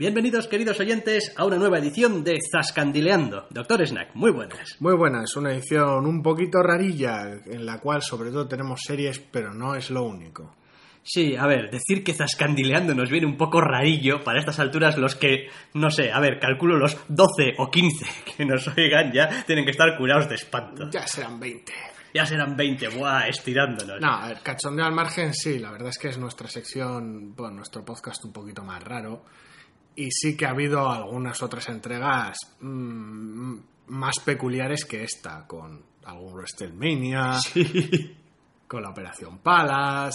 Bienvenidos, queridos oyentes, a una nueva edición de Zascandileando. Doctor Snack, muy buenas. Muy buenas, una edición un poquito rarilla, en la cual sobre todo tenemos series, pero no es lo único. Sí, a ver, decir que Zascandileando nos viene un poco rarillo para estas alturas los que, no sé, a ver, calculo los 12 o 15 que nos oigan ya tienen que estar curados de espanto. Ya serán 20. Ya serán 20, buah, estirándonos. No, a ver, cachondeo al margen, sí, la verdad es que es nuestra sección, bueno, nuestro podcast un poquito más raro. Y sí que ha habido algunas otras entregas mm, más peculiares que esta, con algún WrestleMania, con la Operación Palas,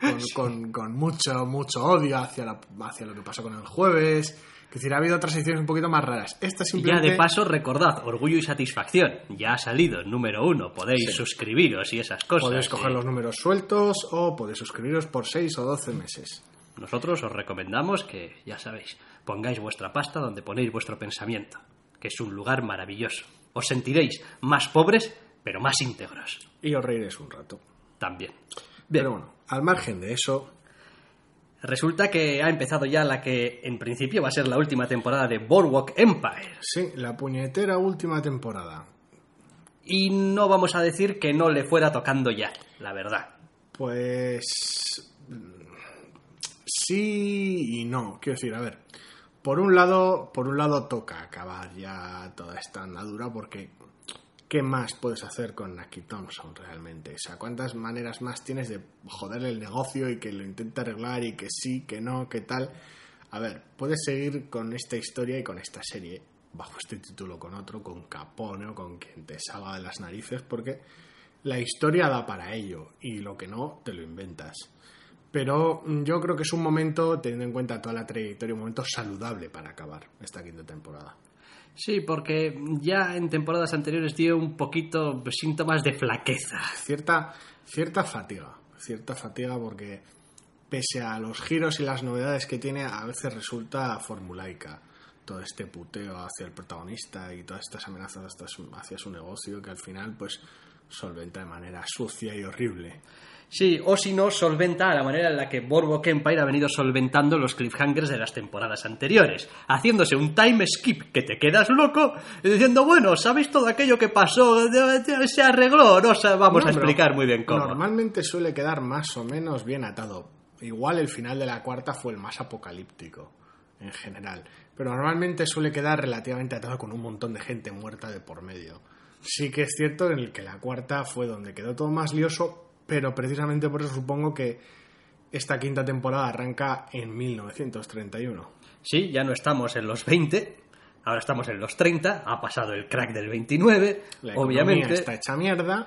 con, con- con mucho, mucho odio hacia, la- hacia lo que pasó con el jueves. Es decir, ha habido otras secciones un poquito más raras. Esta Y ya simplemente... de paso, recordad, orgullo y satisfacción. Ya ha salido, número uno. Podéis suscribiros y esas cosas. Podéis coger y los números sueltos o podéis suscribiros por 6 o 12 meses. Nosotros os recomendamos que, ya sabéis, pongáis vuestra pasta donde ponéis vuestro pensamiento, que es un lugar maravilloso. Os sentiréis más pobres, pero más íntegros. Y os reiréis un rato. También. Pero bueno, al margen de eso, Resulta que ha empezado ya la que en principio va a ser la última temporada de Boardwalk Empire. sí, la puñetera última temporada. Y no vamos a decir que no le fuera tocando ya, la verdad. Pues sí y no. Quiero decir, a ver, por un lado, por un lado toca acabar ya toda esta andadura porque ¿qué más puedes hacer con Naki Thompson realmente? O sea, ¿cuántas maneras más tienes de joderle el negocio y que lo intente arreglar y que sí, que no, que tal? A ver, puedes seguir con esta historia y con esta serie bajo este título con otro, con Capone o con quien te salga de las narices, porque la historia da para ello y lo que no, te lo inventas. Pero mm, yo creo que es un momento, teniendo en cuenta toda la trayectoria, un momento saludable para acabar esta quinta temporada. Sí, porque ya en temporadas anteriores dio un poquito síntomas de flaqueza. Cierta, cierta fatiga, cierta fatiga porque pese a los giros y las novedades que tiene, a veces resulta formulaica todo este puteo hacia el protagonista y todas estas amenazas hacia su negocio que al final pues solventa de manera sucia y horrible. Sí, o si no, solventa a la manera en la que Boardwalk Empire ha venido solventando los cliffhangers de las temporadas anteriores, haciéndose un time skip que te quedas loco y diciendo, bueno, ¿sabéis todo aquello que pasó? Se arregló, no vamos No, a explicar muy bien cómo. Normalmente suele quedar más o menos bien atado. Igual el final de la cuarta fue el más apocalíptico en general, pero normalmente suele quedar relativamente atado con un montón de gente muerta de por medio. Sí que es cierto en el que la cuarta fue donde quedó todo más lioso, pero precisamente por eso supongo que esta quinta temporada arranca en 1931. Sí, ya no estamos en los 20, ahora estamos en los 30, ha pasado el crack del 29, La obviamente. está hecha mierda.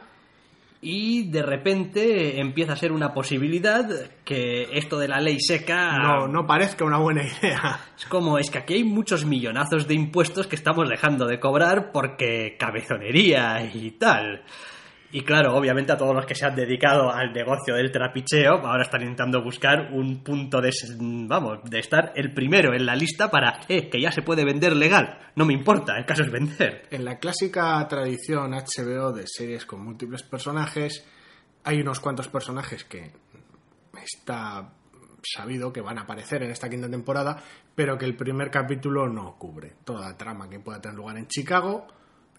Y de repente empieza a ser una posibilidad que esto de la ley seca No, no parezca una buena idea. es como es que aquí hay muchos millonazos de impuestos que estamos dejando de cobrar porque cabezonería y tal. Y claro, obviamente a todos los que se han dedicado al negocio del trapicheo, ahora están intentando buscar un punto de, vamos, de estar el primero en la lista para, eh, que ya se puede vender legal. No me importa, el caso es vender. En la clásica tradición HBO de series con múltiples personajes, hay unos cuantos personajes que está sabido que van a aparecer en esta quinta temporada, pero que el primer capítulo no cubre. Toda la trama que pueda tener lugar en Chicago,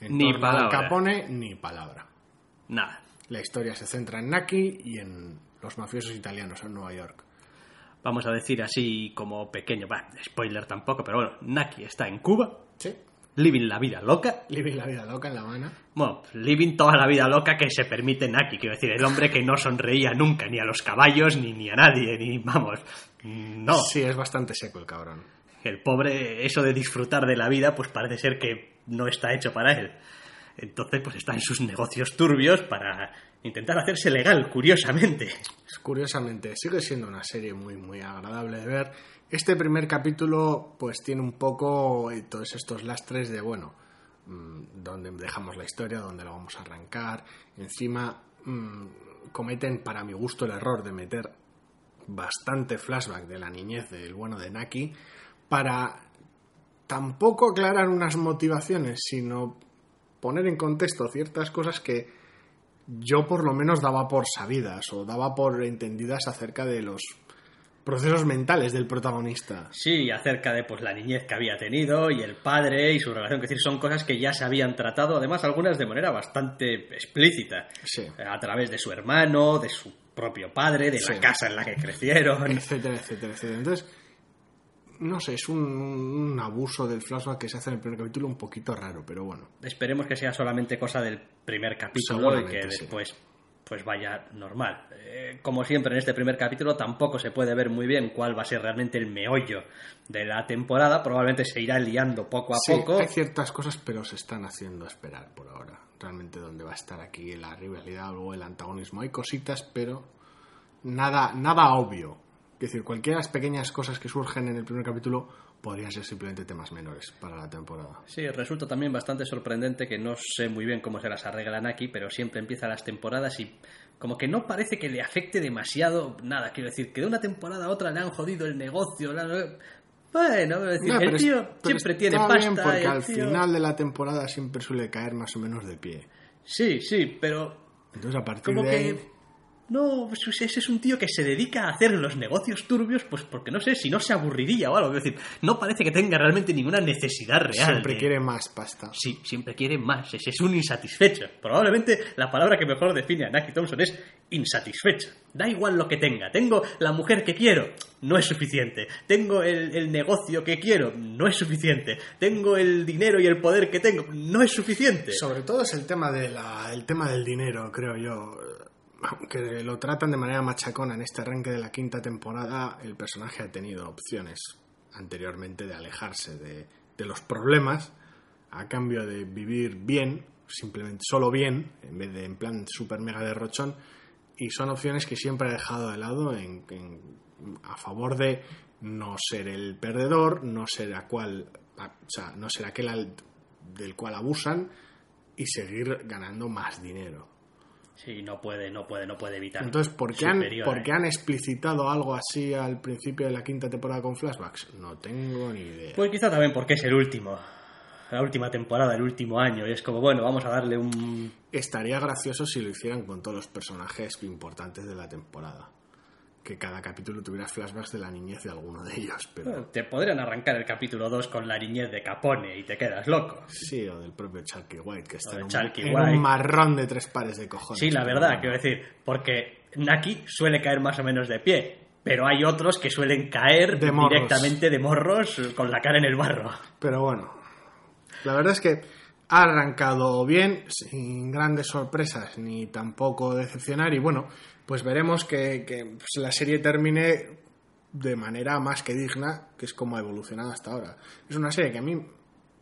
en Ni palabra. Capone, ni palabra. Nada. La historia se centra en Naki y en los mafiosos italianos en Nueva York. Vamos a decir así como pequeño, bah, spoiler tampoco, pero bueno, Naki está en Cuba, Sí. living la vida loca, Living la vida loca en La Habana. Bueno, living toda la vida loca que se permite Naki, quiero decir, el hombre que no sonreía nunca, ni a los caballos, ni, ni a nadie, ni vamos. No, Sí, es bastante seco el cabrón. el pobre, eso de disfrutar de la vida, pues parece ser que no está hecho para él. Entonces, pues está en sus negocios turbios para intentar hacerse legal, curiosamente. Curiosamente, sigue siendo una serie muy, muy agradable de ver. Este primer capítulo pues tiene un poco eh, todos estos lastres de, bueno, mm, donde dejamos la historia, donde la vamos a arrancar. Encima mm, cometen para mi gusto el error de meter bastante flashback de la niñez del bueno de Naki para tampoco aclarar unas motivaciones, sino poner en contexto ciertas cosas que yo por lo menos daba por sabidas o daba por entendidas acerca de los procesos mentales del protagonista. Sí, acerca de pues la niñez que había tenido y el padre y su relación, que decir, son cosas que ya se habían tratado, además algunas de manera bastante explícita, Sí. a través de su hermano, de su propio padre, de Sí. la casa en la que crecieron. etcétera, etcétera, etcétera. Entonces, no sé, es un, un abuso del flashback que se hace en el primer capítulo un poquito raro, pero bueno. Esperemos que sea solamente cosa del primer capítulo y que sí. después pues vaya normal. Eh, como siempre en este primer capítulo tampoco se puede ver muy bien cuál va a ser realmente el meollo de la temporada, probablemente se irá liando poco a Sí, poco. hay ciertas cosas, pero se están haciendo esperar por ahora. Realmente dónde va a estar aquí la rivalidad o el antagonismo. Hay cositas, pero nada, nada obvio. Es decir, cualquiera pequeñas cosas que surgen en el primer capítulo podrían ser simplemente temas menores para la temporada. Sí, resulta también bastante sorprendente que no sé muy bien cómo se las arreglan aquí, pero siempre empiezan las temporadas y como que no parece que le afecte demasiado nada. Quiero decir, que de una temporada a otra le han jodido el negocio. la- Bueno, es decir, No, el es- tío pero siempre tiene pasta. bien porque al tío- final de la temporada siempre suele caer más o menos de pie. Sí, sí, pero Entonces a partir como de ahí... que no, pues ese es un tío que se dedica a hacer los negocios turbios, pues porque no sé si no se aburriría o algo. Es decir, no parece que tenga realmente ninguna necesidad real. Siempre de- quiere más pasta. Sí, siempre quiere más. Ese es un insatisfecho. Probablemente la palabra que mejor define a Naki Thompson es insatisfecho. Da igual lo que tenga. Tengo la mujer que quiero, no es suficiente. Tengo el, el negocio que quiero, no es suficiente. Tengo el dinero y el poder que tengo, no es suficiente. Sobre todo es el tema, de la, el tema del dinero, creo yo. Aunque lo tratan de manera machacona en este arranque de la quinta temporada, el personaje ha tenido opciones anteriormente de alejarse de, de los problemas a cambio de vivir bien, simplemente solo bien, en vez de en plan super mega derrochón, y son opciones que siempre ha dejado de lado en, en- a favor de no ser el perdedor, no ser a cual, a- o sea, no ser aquel al- del cual abusan y seguir ganando más dinero. Sí, no puede, no puede, no puede evitar. Entonces, ¿por qué, han, por ¿eh? qué han explicitado algo así al principio de la quinta temporada con flashbacks? No tengo ni idea. Pues quizá también porque es el último. La última temporada, el último año. Y es como, bueno, vamos a darle un Estaría gracioso si lo hicieran con todos los personajes importantes de la temporada. Que cada capítulo tuviera flashbacks de la niñez de alguno de ellos, pero... Te podrían arrancar el capítulo 2 con la niñez de Capone y te quedas loco. Sí, o del propio Chalky White, que está en, en un marrón de tres pares de cojones. Sí, la verdad, bueno. quiero decir, porque Naki suele caer más o menos de pie, pero hay otros que suelen caer De directamente de morros con la cara en el barro. Pero bueno, la verdad es que ha arrancado bien, sin grandes sorpresas ni tampoco decepcionar. Y bueno, pues veremos que, que, pues, la serie termine de manera más que digna, que es como ha evolucionado hasta ahora. Es una serie que a mí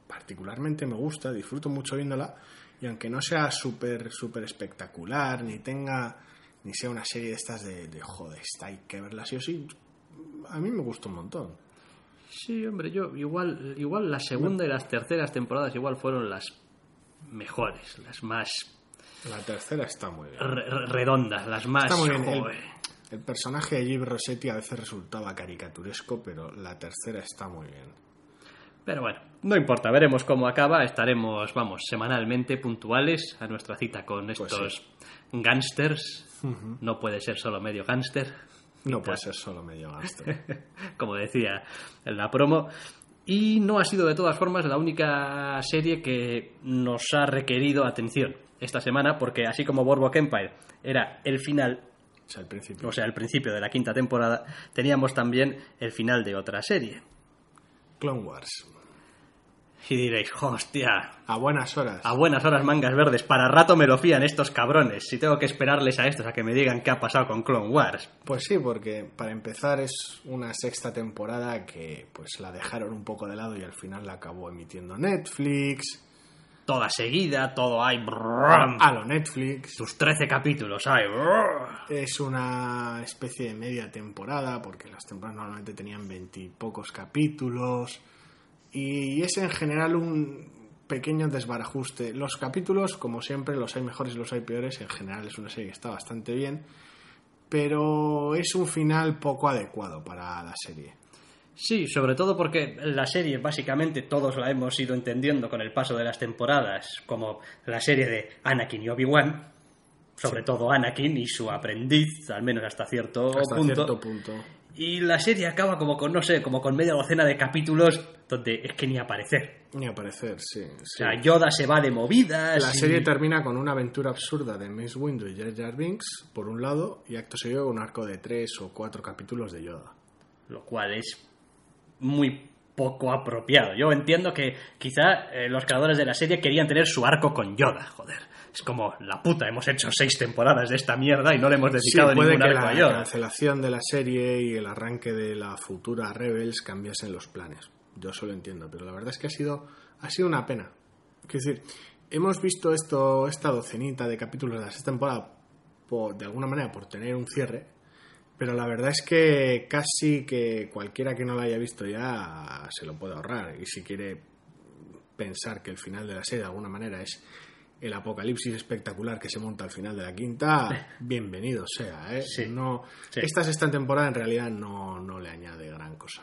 particularmente me gusta, disfruto mucho viéndola. Y aunque no sea súper, súper espectacular, ni tenga, ni sea una serie de estas de, de joder, esta hay que verla sí o sí, a mí me gusta un montón. Sí, hombre, yo igual, igual la segunda y las terceras temporadas igual fueron las mejores, las más La tercera está muy bien. re- re- redondas, las más... Está muy bien. El, el personaje de Jim Rossetti a veces resultaba caricaturesco, pero la tercera está muy bien. Pero bueno, no importa, veremos cómo acaba. Estaremos, vamos, semanalmente puntuales a nuestra cita con Pues estos gángsters. No puede ser solo medio gángster, No puede ser solo medio gasto. como decía en la promo. Y no ha sido de todas formas la única serie que nos ha requerido atención esta semana, porque así como Boardwalk Empire era el final, O sea, al principio. o sea, el principio de la quinta temporada, teníamos también el final de otra serie. Clone Wars. Y diréis, hostia, A buenas horas. A buenas horas mangas verdes, para rato me lo fían estos cabrones. Si tengo que esperarles a estos a que me digan qué ha pasado con Clone Wars. Pues sí, porque para empezar es una sexta temporada que pues la dejaron un poco de lado y al final la acabó emitiendo Netflix. Toda seguida, todo hay. A lo Netflix. Sus 13 capítulos hay. Es una especie de media temporada, porque las temporadas normalmente tenían veintipocos capítulos. Y es en general un pequeño desbarajuste. Los capítulos, como siempre, los hay mejores y los hay peores. En general es una serie que está bastante bien. Pero es un final poco adecuado para la serie. Sí, sobre todo porque la serie básicamente todos la hemos ido entendiendo con el paso de las temporadas, como la serie de Anakin y Obi-Wan, sobre todo Anakin y su aprendiz, al menos hasta cierto Hasta punto. cierto punto. Y la serie acaba como con, no sé, como con media docena de capítulos donde es que ni aparecer. Ni aparecer, sí. O sí. sea, Yoda se va de movidas. La y- serie termina con una aventura absurda de Mace Windu y Jar Jar Binks, por un lado, y acto seguido un arco de tres o cuatro capítulos de Yoda. Lo cual es muy poco apropiado. Yo entiendo que quizá eh, los creadores de la serie querían tener su arco con Yoda, joder. Es como, la puta, hemos hecho seis temporadas de esta mierda y no le hemos Sí, dedicado puede ningún que arco la a Yoda. cancelación de la serie y el arranque de la futura Rebels cambiasen los planes. Yo eso lo entiendo, pero la verdad es que ha sido, ha sido una pena. Quiero decir, hemos visto esto, esta docenita de capítulos de la sexta temporada, por- de alguna manera por tener un cierre, pero la verdad es que casi que cualquiera que no lo haya visto ya se lo puede ahorrar. Y si quiere pensar que el final de la serie de alguna manera es el apocalipsis espectacular que se monta al final de la quinta, bienvenido sea. ¿eh? Sí. No, Sí. Esta sexta temporada en realidad no, no le añade gran cosa.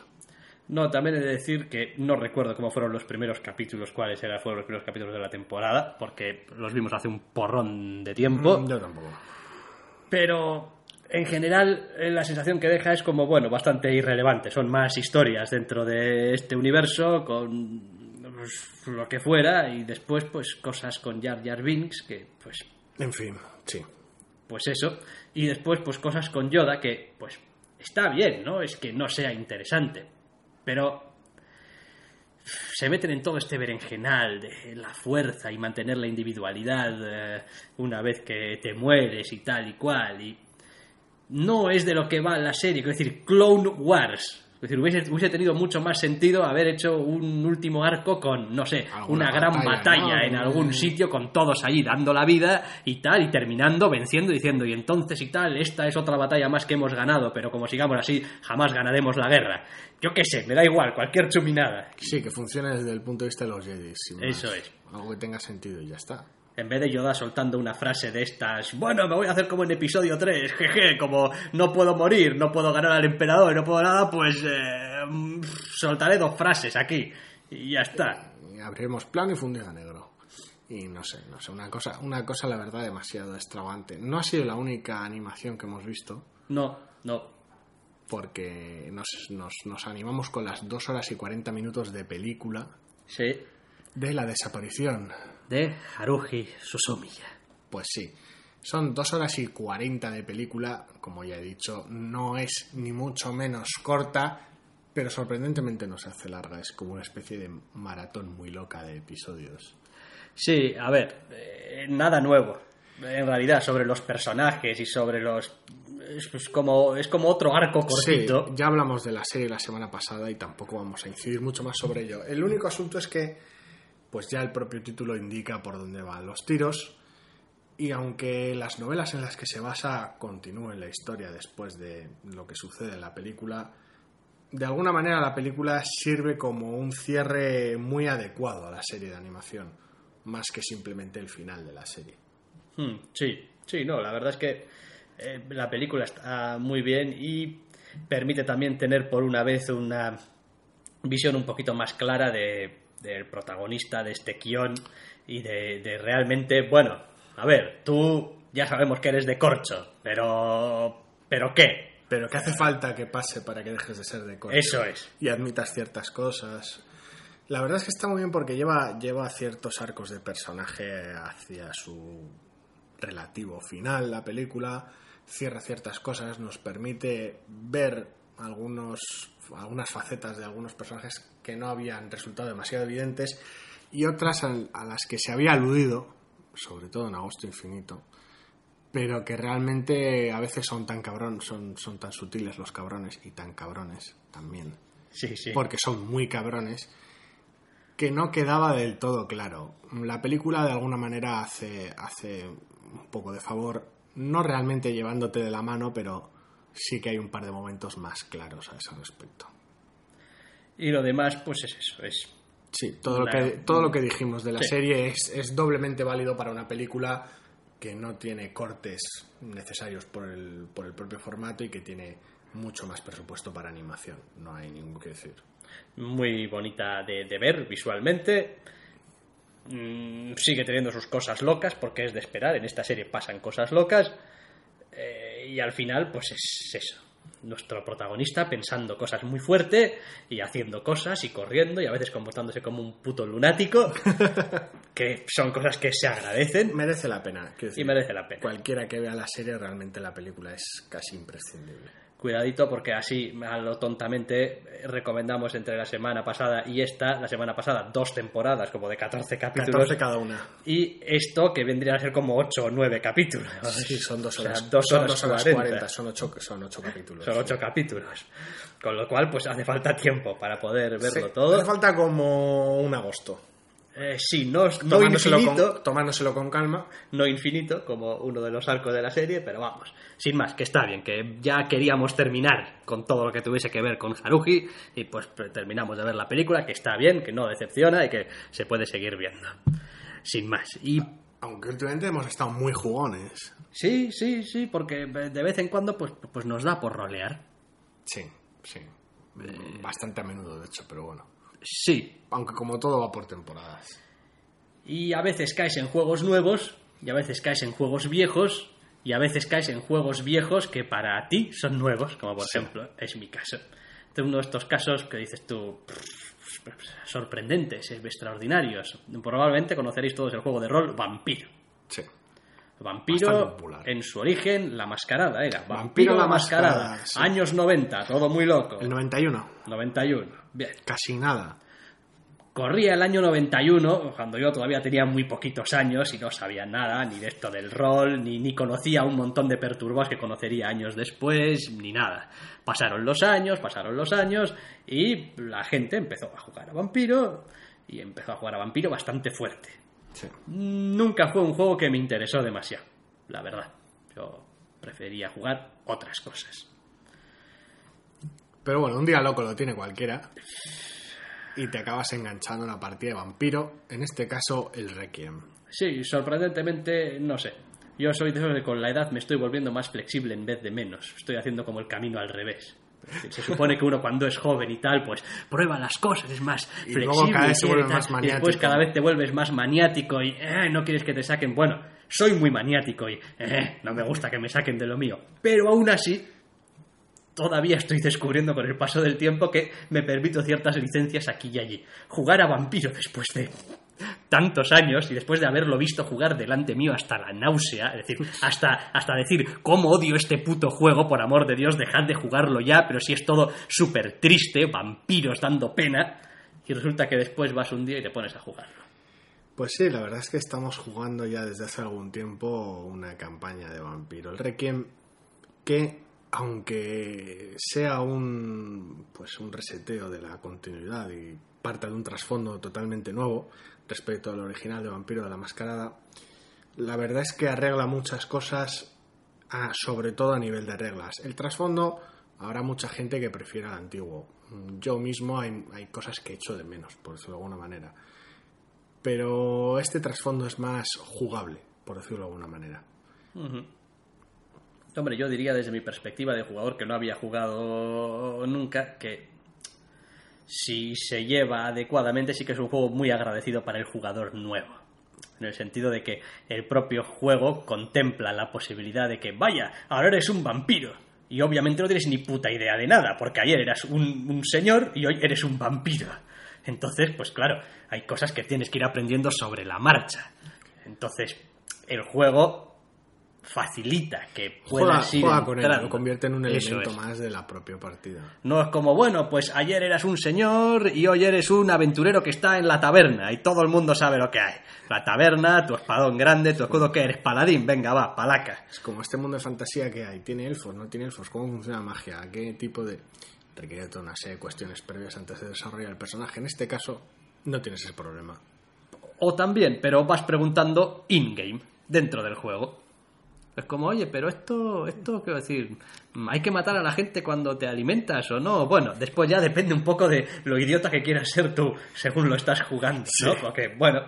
No, también he de decir que no recuerdo cómo fueron los primeros capítulos, cuáles eran fueron los primeros capítulos de la temporada, porque los vimos hace un porrón de tiempo. Mm, Yo tampoco. Pero en general eh, la sensación que deja es como, bueno, bastante irrelevante. Son más historias dentro de este universo con pues, lo que fuera y después pues cosas con Jar Jar Binks que pues En fin, sí. pues eso y después pues cosas con Yoda que pues está bien, ¿no? Es que no sea interesante, pero se meten en todo este berenjenal de la fuerza y mantener la individualidad eh, una vez que te mueres y tal y cual y no es de lo que va la serie, es decir, Clone Wars. Es decir, hubiese, hubiese tenido mucho más sentido haber hecho un último arco con, no sé, Alguna una gran batalla, batalla ¿no? en algún sitio con todos allí dando la vida y tal, y terminando venciendo diciendo, y entonces y tal, esta es otra batalla más que hemos ganado, pero como sigamos así, jamás ganaremos la guerra. Yo qué sé, me da igual, cualquier chuminada. Sí, que funcione desde el punto de vista de los Jedi. Eso es. Algo que tenga sentido y ya está. En vez de Yoda soltando una frase de estas, bueno, me voy a hacer como en episodio 3, jeje, como no puedo morir, no puedo ganar al emperador, no puedo nada, pues eh, mm, soltaré dos frases aquí y ya está. Y abriremos plano y fundido a negro. Y no sé, no sé, una cosa, una cosa la verdad demasiado extravagante. No ha sido la única animación que hemos visto, No, no. porque nos, nos, nos animamos con las 2 horas y 40 minutos de película Sí. de la desaparición. De Haruhi Susumiya. Pues sí, son 2 horas y 40 de película, como ya he dicho, no es ni mucho menos corta, pero sorprendentemente no se hace larga, es como una especie de maratón muy loca de episodios. Sí, a ver, eh, nada nuevo. En realidad, sobre los personajes y sobre los. Es, pues como, es como otro arco cortito. Sí, ya hablamos de la serie la semana pasada y tampoco vamos a incidir mucho más sobre ello. El único asunto es que, pues ya el propio título indica por dónde van los tiros. Y aunque las novelas en las que se basa continúen la historia después de lo que sucede en la película, de alguna manera la película sirve como un cierre muy adecuado a la serie de animación, más que simplemente el final de la serie. Hmm, sí, sí, no, la verdad es que eh, la película está muy bien y permite también tener por una vez una visión un poquito más clara de, del protagonista de este guion y de, de realmente, bueno, a ver, tú ya sabemos que eres de corcho, pero... ¿Pero qué? Pero que hace falta que pase para que dejes de ser de corte. Eso es. y admitas ciertas cosas. La verdad es que está muy bien porque lleva, lleva ciertos arcos de personaje hacia su relativo final, la película, cierra ciertas cosas, nos permite ver algunos, algunas facetas de algunos personajes que no habían resultado demasiado evidentes y otras a, las que se había aludido, sobre todo en Agosto Infinito, pero que realmente a veces son tan cabrón, son, son tan sutiles los cabrones y tan cabrones también Sí, sí. porque son muy cabrones, que no quedaba del todo claro. La película de alguna manera hace, hace un poco de favor no realmente llevándote de la mano, pero sí que hay un par de momentos más claros a ese respecto. Y lo demás, pues es eso, es Sí, todo, lo, que, todo lo que dijimos de la Sí. serie es, es doblemente válido para una película que no tiene cortes necesarios por el, por el propio formato y que tiene mucho más presupuesto para animación. No hay ningún que decir. muy bonita de, de ver visualmente. Mm, sigue teniendo sus cosas locas, porque es de esperar. En esta serie pasan cosas locas. Eh, y al final, pues es eso. Nuestro protagonista pensando cosas muy fuerte y haciendo cosas y corriendo y a veces comportándose como un puto lunático, que son cosas que se agradecen Merece la pena. quiero y decir, merece la pena. Cualquiera que vea la serie, realmente la película es casi imprescindible. Cuidadito porque así a lo tontamente recomendamos entre la semana pasada y esta, la semana pasada, dos temporadas como de 14 capítulos 14 cada una. y esto que vendría a ser como 8 o 9 capítulos. Sí, son dos O sea, horas. dos son horas dos horas 40. 40, son ocho, son ocho capítulos. Son 8 capítulos. Con lo cual, pues hace falta tiempo para poder verlo Sí, todo. Hace falta como un agosto. Eh, sí, no, no Tomándoselo infinito, con, tomándoselo con calma. no infinito, como uno de los arcos de la serie, pero vamos, sin más, que está bien, que ya queríamos terminar con todo lo que tuviese que ver con Haruhi, y pues terminamos de ver la película, que está bien, que no decepciona y que se puede seguir viendo. Sin más. Y Aunque últimamente hemos estado muy jugones. sí, sí, sí, porque de vez en cuando pues, pues nos da por rolear. Sí, sí. Bastante a menudo, de hecho, pero bueno. Sí, Aunque como todo va por temporadas. Y a veces caes en juegos nuevos, y a veces caes en juegos viejos, y a veces caes en juegos viejos que para ti son nuevos, como por Sí. ejemplo es mi caso. Este es uno de estos casos que dices tú, sorprendentes, extraordinarios. Probablemente conoceréis todos el juego de rol Vampiro. Sí. Vampiro, en su origen, la mascarada era. Vampiro, Vampiro la la mascarada. Mascarada, sí. Años 90, todo muy loco. El 91. 91. Bien. Casi nada. Corría el año 91, cuando yo todavía tenía muy poquitos años y no sabía nada, ni de esto del rol, ni, ni conocía un montón de perturbados que conocería años después, ni nada. Pasaron los años, pasaron los años, y la gente empezó a jugar a vampiro, y empezó a jugar a vampiro bastante fuerte. Sí. Nunca fue un juego que me interesó demasiado, la verdad. Yo prefería jugar otras cosas. Pero bueno, un día loco lo tiene cualquiera. Y te acabas enganchando en la partida de vampiro. En este caso, el Requiem. Sí, sorprendentemente, no sé. Yo soy de esos que con la edad me estoy volviendo más flexible en vez de menos. Estoy haciendo como el camino al revés. Se supone que uno cuando es joven y tal, pues prueba las cosas, es más Y flexible. luego cada vez vuelve tal, más y después cada vez te vuelves más maniático y eh, no quieres que te saquen. Bueno, soy muy maniático y eh, no me gusta que me saquen de lo mío. Pero aún así, todavía estoy descubriendo con el paso del tiempo que me permito ciertas licencias aquí y allí. Jugar a vampiro después de tantos años y después de haberlo visto jugar delante mío hasta la náusea, es decir, hasta, hasta decir cómo odio este puto juego, por amor de Dios, dejad de jugarlo ya, pero si es todo súper triste, vampiros dando pena, y resulta que después vas un día y te pones a jugarlo. Pues sí, la verdad es que estamos jugando ya desde hace algún tiempo una campaña de vampiro. El Requiem, que aunque sea un pues un reseteo de la continuidad y parta de un trasfondo totalmente nuevo respecto al original de Vampiro de la Mascarada, la verdad es que arregla muchas cosas, a- sobre todo a nivel de reglas. El trasfondo, habrá mucha gente que prefiera el antiguo. Yo mismo hay, hay cosas que echo de menos, por decirlo de alguna manera pero este trasfondo es más jugable, por decirlo de alguna manera. Hombre, yo diría desde mi perspectiva de jugador que no había jugado nunca que si se lleva adecuadamente sí que es un juego muy agradecido para el jugador nuevo. En el sentido de que el propio juego contempla la posibilidad de que, vaya, ahora eres un vampiro. Y obviamente no tienes ni puta idea de nada, porque ayer eras un, un señor y hoy eres un vampiro. Entonces, pues claro, hay cosas que tienes que ir aprendiendo sobre la marcha. Entonces, el juego facilita que Juega, ir juega con él, lo convierte en un elemento es. más de la propia partida. No es como, bueno, pues ayer eras un señor y hoy eres un aventurero que está en la taberna y todo el mundo sabe lo que hay. La taberna, tu espadón grande, tu escudo que eres paladín, venga, va, palaca. Es como este mundo de fantasía que hay. ¿Tiene elfos? ¿No tiene elfos? ¿Cómo funciona la magia? ¿A qué tipo de...? Requiere toda una serie de cuestiones previas antes de desarrollar el personaje. En este caso, no tienes ese problema. O también, pero vas preguntando in-game, dentro del juego. Es como, oye, pero esto, esto, quiero decir, ¿hay que matar a la gente cuando te alimentas o no? Bueno, después ya depende un poco de lo idiota que quieras ser tú, según lo estás jugando, ¿no? Porque, bueno,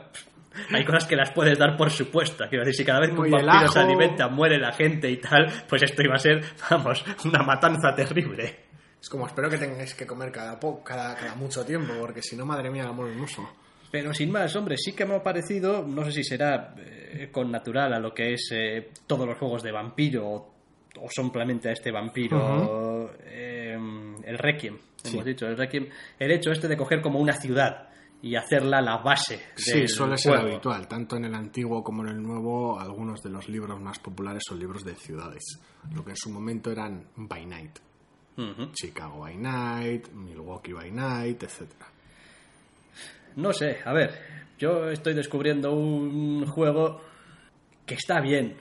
hay cosas que las puedes dar por supuesto. Quiero decir, si cada vez que un vampiro se alimenta muere la gente y tal, pues esto iba a ser, vamos, una matanza terrible. Es como, espero que tengáis que comer cada, po- cada, cada mucho tiempo, porque si no, madre mía, amor hermoso. Pero sin más, hombre, sí que me ha parecido, no sé si será eh, con natural a lo que es eh, todos los juegos de vampiro o, o simplemente a este vampiro, eh, el Requiem, hemos dicho, el Requiem, el hecho este de coger como una ciudad y hacerla la base Sí, suele ser juego. habitual. Tanto en el antiguo como en el nuevo, algunos de los libros más populares son libros de ciudades. Lo que en su momento eran by night. Ujú. Chicago by night, Milwaukee by night, etcétera. No sé, a ver, yo estoy descubriendo un juego que está bien,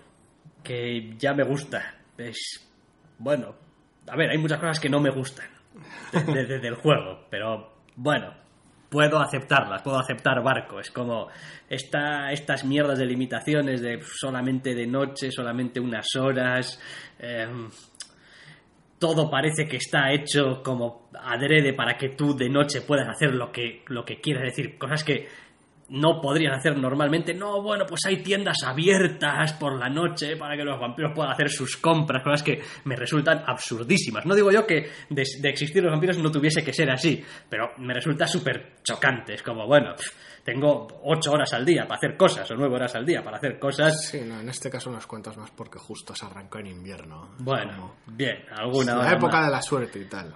que ya me gusta. Es bueno, a ver, hay muchas cosas que no me gustan de- de- de- del juego, pero bueno, puedo aceptarlas, puedo aceptar barco. Es como esta, estas mierdas de limitaciones de solamente de noche, solamente unas horas. em, todo parece que está hecho como adrede para que tú de noche puedas hacer lo que, lo que quieras. Decir, cosas que no podrían hacer normalmente. No, bueno, pues hay tiendas abiertas por la noche para que los vampiros puedan hacer sus compras, cosas que me resultan absurdísimas. No digo yo que de, de existir los vampiros no tuviese que ser así, pero me resulta súper chocante. Es como, bueno, pff, tengo ocho horas al día para hacer cosas, o nueve horas al día para hacer cosas. Sí, no, en este caso unas cuantas más porque justo se arrancó en invierno. Bueno, bien, alguna la hora época más. de la suerte y tal.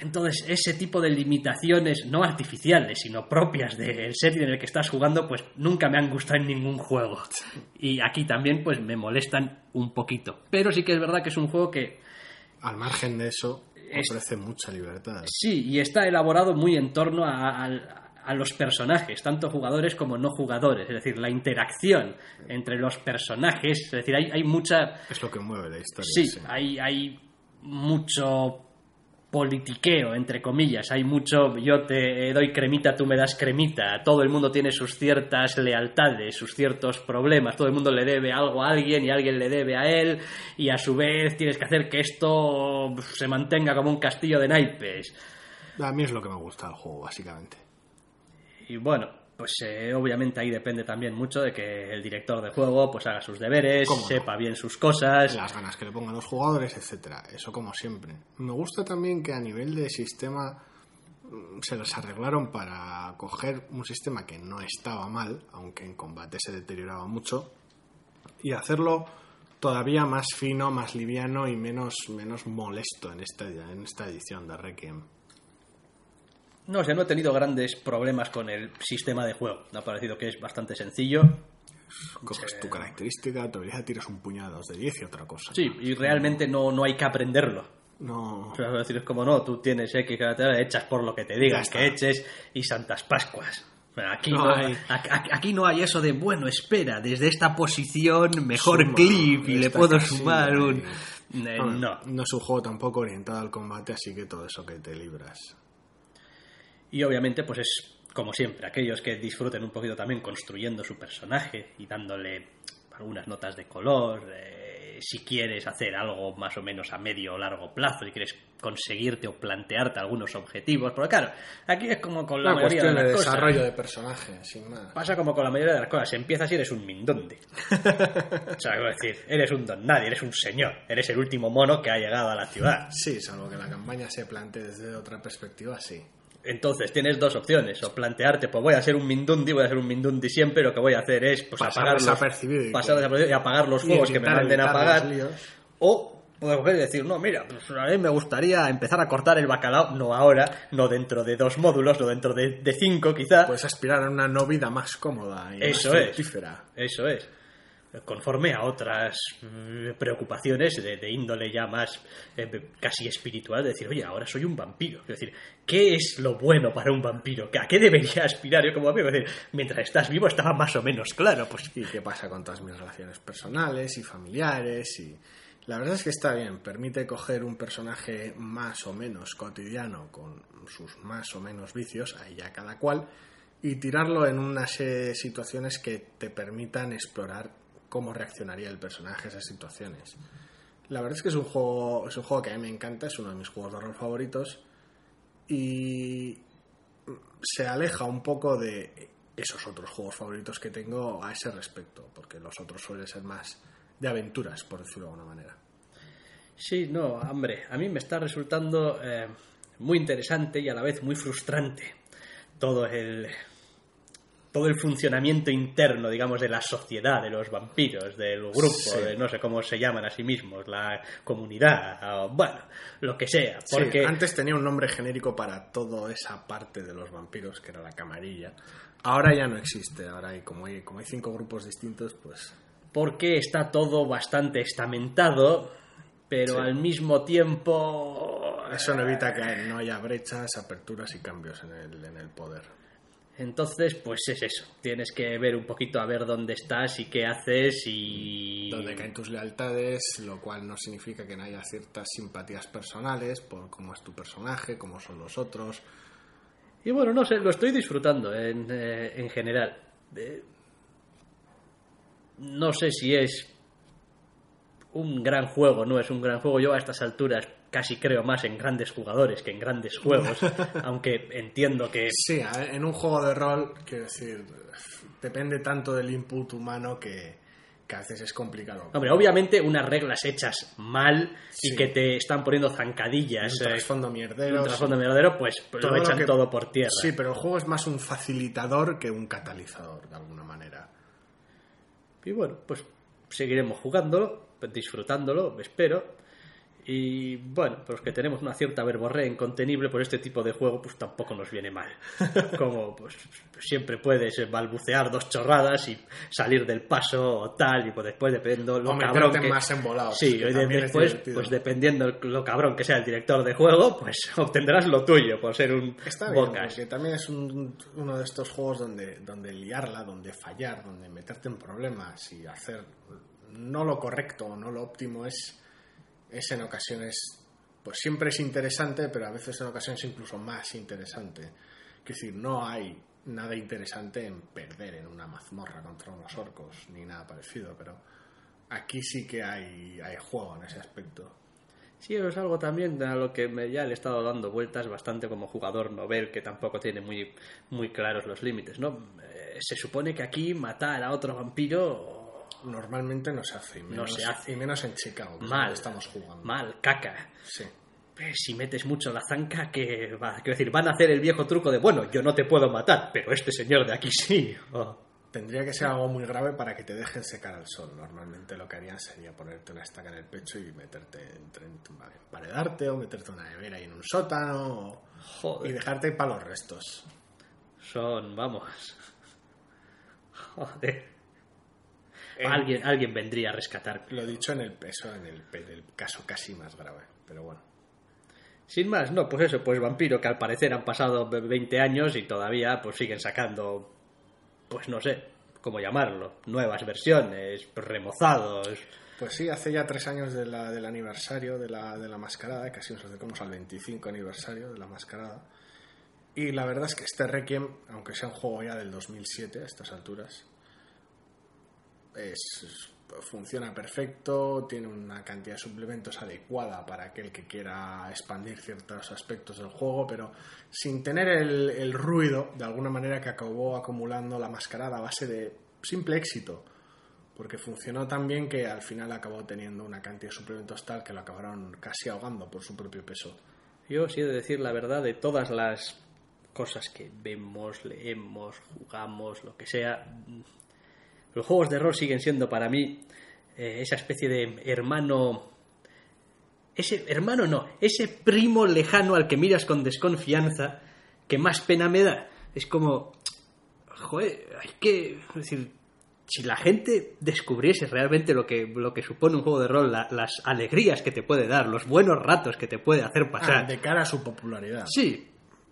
Entonces, ese tipo de limitaciones, no artificiales, sino propias del setting en el que estás jugando, pues nunca me han gustado en ningún juego. Y aquí también, pues me molestan un poquito. Pero sí que es verdad que es un juego que Al margen de eso, Es- ofrece mucha libertad. sí, y está elaborado muy en torno a, a- a los personajes, tanto jugadores como no jugadores. Es decir, la interacción entre los personajes. Es decir, hay, hay mucha Es lo que mueve la historia. Sí, hay, hay mucho politiqueo, entre comillas. Hay mucho, yo te doy cremita, tú me das cremita. Todo el mundo tiene sus ciertas lealtades, sus ciertos problemas. Todo el mundo le debe algo a alguien y alguien le debe a él. Y a su vez tienes que hacer que esto se mantenga como un castillo de naipes. A mí es lo que me gusta del juego, básicamente. Y bueno, pues eh, obviamente ahí depende también mucho de que el director de juego pues haga sus deberes, ¿Cómo no? sepa bien sus cosas. las ganas que le pongan los jugadores, etcétera. Eso como siempre. Me gusta también que a nivel de sistema mm, se los arreglaron para coger un sistema que no estaba mal, aunque en combate se deterioraba mucho, y hacerlo todavía más fino, más liviano y menos, menos molesto en esta, en esta edición de Requiem. No sé, no he tenido grandes problemas con el sistema de juego. Me ha parecido que es bastante sencillo. Coges tu característica, tu habilidad, tiras un puñado de 10 y otra cosa. Sí, y realmente no, no hay que aprenderlo. No. O sea, es decir, es como no, tú tienes X, te echas por lo que te digan que eches y Santas Pascuas. Aquí No no, hay. aquí, no hay eso de, bueno, espera, desde esta posición mejor Suma, clip y le puedo sumar un... y- Eh, no. No es un juego tampoco orientado al combate, así que todo eso que te libras. Y obviamente, pues es como siempre, aquellos que disfruten un poquito también construyendo su personaje y dándole algunas notas de color. eh, si quieres hacer algo más o menos a medio o largo plazo, si quieres conseguirte o plantearte algunos objetivos. Porque claro, aquí es como con la Una mayoría de cuestión de, las cosas. desarrollo de personaje, sin más. Pasa como con la mayoría de las cosas. Empiezas y eres un mindondi. o sea, quiero decir, eres un don nadie, eres un señor. Eres el último mono que ha llegado a la ciudad. Sí, salvo que la campaña se plantee desde otra perspectiva, sí. Entonces tienes dos opciones, o plantearte, pues voy a ser un Mindundi, voy a ser un Mindundi siempre, lo que voy a hacer es pues Pasar apagar los, desapercibido y pasar desapercibido y apagar los y fuegos que me manden a los líos. o puedo coger y decir, no, mira, pues a mí me gustaría empezar a cortar el bacalao, no ahora, no dentro de dos módulos, no dentro de, de cinco quizá, Puedes aspirar a una no vida más cómoda y Eso más es. fructífera. Eso es. Conforme a otras mm, preocupaciones de, de índole ya más eh, casi espiritual, de decir, oye, ahora soy un vampiro. Es decir, ¿qué es lo bueno para un vampiro? ¿A qué debería aspirar yo como vampiro? Es decir, mientras estás vivo estaba más o menos claro. Pues ¿Y qué pasa con todas mis relaciones personales y familiares? Y la verdad es que está bien, permite coger un personaje más o menos cotidiano con sus más o menos vicios, ahí ya cada cual, y tirarlo en unas situaciones que te permitan explorar cómo reaccionaría el personaje a esas situaciones. La verdad es que es un juego, es un juego que a mí me encanta, es uno de mis juegos de rol favoritos y se aleja un poco de esos otros juegos favoritos que tengo a ese respecto, porque los otros suelen ser más de aventuras, por decirlo de alguna manera. Sí, no, hombre, a mí me está resultando eh, muy interesante y a la vez muy frustrante todo el todo el funcionamiento interno, digamos, de la sociedad, de los vampiros, del grupo, Sí. de no sé cómo se llaman a sí mismos, la comunidad, o bueno, lo que sea. Sí, Porque antes tenía un nombre genérico para toda esa parte de los vampiros, que era la camarilla. Ahora ya no existe, ahora hay, como, hay, como hay cinco grupos distintos, pues porque está todo bastante estamentado, pero Sí. al mismo tiempo... eso no evita que no haya brechas, aperturas y cambios en el, en el poder. Entonces, pues es eso. Tienes que ver un poquito a ver dónde estás y qué haces y... Donde caen tus lealtades, lo cual no significa que no haya ciertas simpatías personales por cómo es tu personaje, cómo son los otros. Y bueno, no sé, lo estoy disfrutando en, eh, en general. Eh, no sé si es un gran juego, no es un gran juego. Yo a estas alturas casi creo más en grandes jugadores que en grandes juegos, aunque entiendo que Sí, en un juego de rol, quiero decir, depende tanto del input humano que, que a veces es complicado. Hombre, obviamente unas reglas hechas mal Sí. y que te están poniendo zancadillas, un eh, trasfondo mierdero. un trasfondo mierdero, pues, pues lo todo echan que- todo por tierra. Sí, pero el juego es más un facilitador que un catalizador, de alguna manera. Y bueno, pues seguiremos jugándolo, disfrutándolo, espero. Y bueno, pues que tenemos una cierta verborrea incontenible por este tipo de juego, pues tampoco nos viene mal. Como pues siempre puedes balbucear dos chorradas y salir del paso o tal, y pues después dependiendo lo cabrón que... más embolados, Sí, y después, pues dependiendo lo cabrón que sea el director de juego, pues obtendrás lo tuyo por ser un Está bien, porque también es un- uno de estos juegos donde, donde liarla, donde fallar, donde meterte en problemas y hacer no lo correcto o no lo óptimo es, es en ocasiones, pues siempre es interesante, pero a veces en ocasiones incluso más interesante. Es decir, no hay nada interesante en perder en una mazmorra contra unos orcos, ni nada parecido, pero aquí sí que hay, hay juego en ese aspecto. Sí, es algo también a lo que me, ya le he estado dando vueltas bastante como jugador novel, que tampoco tiene muy, muy claros los límites, ¿no? Eh, se supone que aquí matar a otro vampiro Normalmente no se hace, y No menos, se hace. y menos en Chicago, mal, estamos jugando. mal, caca. Sí. Eh, Si metes mucho la zanca, que va, quiero decir, van a hacer el viejo truco de, bueno, yo no te puedo matar, pero este señor de aquí sí. Oh. Tendría que ser algo muy grave para que te dejen secar al sol. Normalmente lo que harían sería ponerte una estaca en el pecho y meterte entre emparedarte o meterte una nevera y en un sótano o- y Joder, dejarte para los restos. son, vamos. Joder. En- Alguien, alguien vendría a rescatar. Lo dicho en el peso, en el, en el caso casi más grave. Pero bueno. Sin más, no, pues eso, pues vampiro que al parecer han pasado ve- 20 años y todavía pues siguen sacando, pues no sé cómo llamarlo, nuevas versiones, remozados. Pues sí, hace ya tres años de la- del aniversario de la, de la mascarada, casi nos acercamos al 25 aniversario de la mascarada. Y la verdad es que este Requiem, aunque sea un juego ya del 2007 a estas alturas, es, funciona perfecto, tiene una cantidad de suplementos adecuada para aquel que quiera expandir ciertos aspectos del juego, pero sin tener el, el ruido, de alguna manera, que acabó acumulando la mascarada a base de simple éxito porque funcionó tan bien que al final acabó teniendo una cantidad de suplementos tal que lo acabaron casi ahogando por su propio peso. Yo sí he de decir la verdad de todas las cosas que vemos, leemos, jugamos, lo que sea. Los juegos de rol siguen siendo para mí eh, esa especie de hermano. Ese hermano no, ese primo lejano al que miras con desconfianza que más pena me da. Es como. Joder, hay que. es decir, si la gente descubriese realmente lo que, lo que supone un juego de rol, la- las alegrías que te puede dar, los buenos ratos que te puede hacer pasar. Ah, de cara a su popularidad. Sí,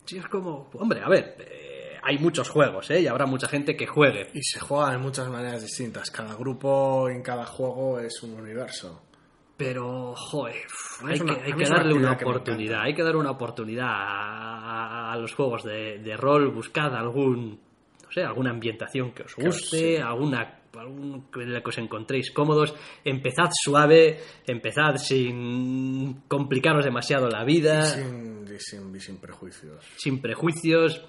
sí, es como. Hombre, a ver, eh, hay muchos juegos, ¿eh? Y habrá mucha gente que juegue. Y se juega de muchas maneras distintas. Cada grupo en cada juego es un universo. Pero, joder, hay una- que, hay que una darle una que me oportunidad. encanta. Hay que dar una oportunidad a, a- a los juegos de, de rol. Buscad algún. No sé, alguna ambientación que os guste, sí. alguna algún que os encontréis cómodos, empezad suave, empezad sin complicaros demasiado la vida, Sin, sin, sin prejuicios. sin prejuicios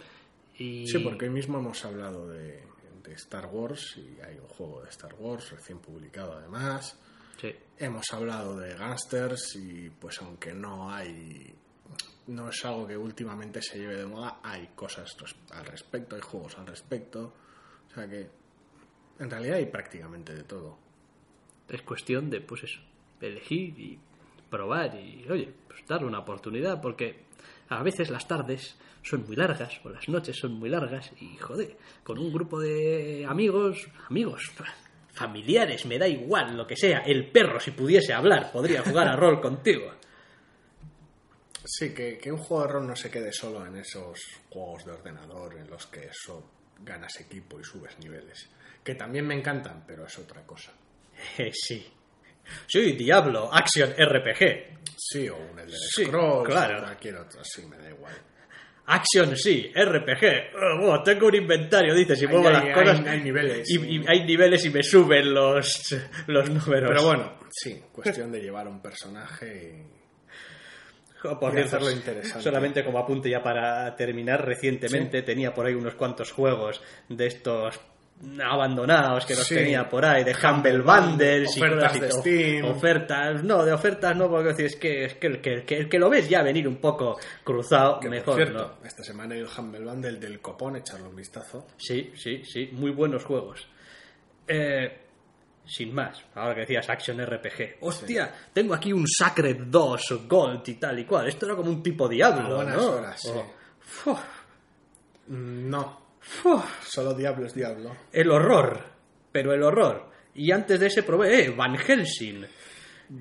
y... Sí, porque hoy mismo hemos hablado de, de Star Wars y hay un juego de Star Wars recién publicado además. Sí. Hemos hablado de Gangsters y pues aunque no hay no es algo que últimamente se lleve de moda, hay cosas al respecto, hay juegos al respecto. O sea que en realidad hay prácticamente de todo. Es cuestión de, pues eso, elegir y probar y, oye, pues darle una oportunidad porque a veces las tardes son muy largas o las noches son muy largas y, joder, con un grupo de amigos, amigos, familiares, me da igual lo que sea, el perro si pudiese hablar podría jugar a rol contigo. Sí, que, que un juego de rol no se quede solo en esos juegos de ordenador en los que eso ganas equipo y subes niveles. Que también me encantan, pero es otra cosa. Eh, sí. Sí, Diablo, Action RPG. Sí, o un Elder Sí, Scrolls, claro. o cualquier otro, sí, me da igual. Action sí, RPG. Buah, tengo un inventario, dices, y Hay- muevo hay- las hay- cosas. hay niveles. Y, y hay niveles y me suben los, los números. Pero bueno, sí, cuestión de llevar un personaje Por y cierto, hacerlo interesante. solamente como apunte ya para terminar, recientemente tenía por ahí unos cuantos juegos de estos abandonados que los Sí. tenía por ahí, de Humble Bundles y Ofertas cosas y de. Steam. Ofertas, no, de ofertas no, porque decir, es que, es que, el, que, que- que lo ves ya venir un poco cruzado, que, por mejor cierto, no. esta semana el Humble Bundle del copón, echarle un vistazo. Sí, sí, sí, muy buenos juegos. Eh, sin más, ahora que decías Action RPG. Hostia, tengo aquí un Sacred 2 Gold y tal y cual. Esto era como un tipo Diablo, buenas ¿no? horas, sí. Oh, No, fu, solo Diablo es Diablo. el horror, pero el horror. Y antes de ese probé, eh, Van Helsing.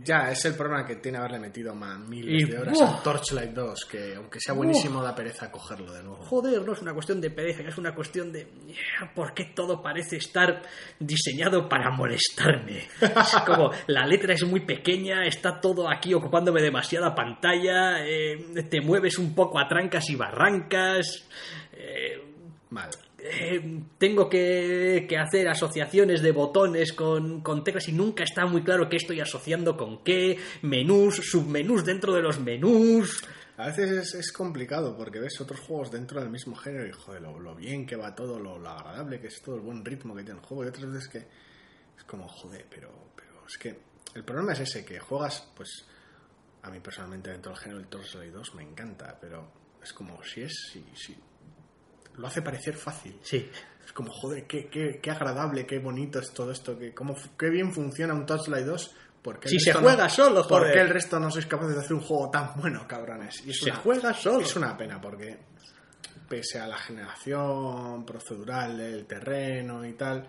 Ya, es el problema que tiene haberle metido más miles Y de horas ¡buah! a Torchlight 2, que aunque sea buenísimo da pereza cogerlo de nuevo. Joder, no es una cuestión de pereza, es una cuestión de "Yeah, por qué todo parece estar diseñado para molestarme. Es como la letra es muy pequeña, está todo aquí ocupándome demasiada pantalla, eh, te mueves un poco a trancas y barrancas. eh, Mal. eh, tengo que, que hacer asociaciones de botones con, con teclas y nunca está muy claro qué estoy asociando con qué, menús, submenús dentro de los menús. A veces es, es complicado porque ves otros juegos dentro del mismo género y joder, lo, lo bien que va todo, lo, lo agradable que es todo, el buen ritmo que tiene el juego. Y otras veces que es como, joder, pero, pero es que el problema es ese, que juegas, pues a mí personalmente dentro del género del Torchlight 2 me encanta, pero es como si es, si, si lo hace parecer fácil. Sí, Es como, joder, qué, qué, qué agradable, qué bonito es todo esto, que, cómo, qué bien funciona un Torchlight 2. Porque Si se juega solo, ¿Por joder. qué el resto no sois capaces de hacer un juego tan bueno, cabrones? Y es Se una- juega solo. Es una pena porque, pese a la generación procedural del terreno y tal,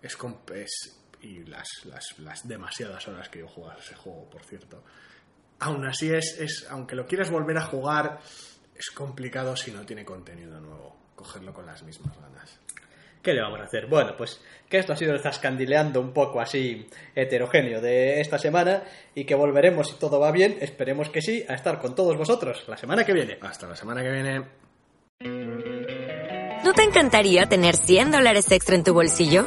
es, comp- es- y las, las, las demasiadas horas que yo juego a ese juego, por cierto. Aún así es, es, aunque lo quieras volver a jugar, es complicado si no tiene contenido nuevo, cogerlo con las mismas ganas. ¿Qué le vamos a hacer? Bueno, pues que esto ha sido el zascandileando un poco así heterogéneo de esta semana y que volveremos, si todo va bien, esperemos que sí, a estar con todos vosotros la semana que viene. Hasta la semana que viene. ¿No te encantaría tener 100 dólares extra en tu bolsillo?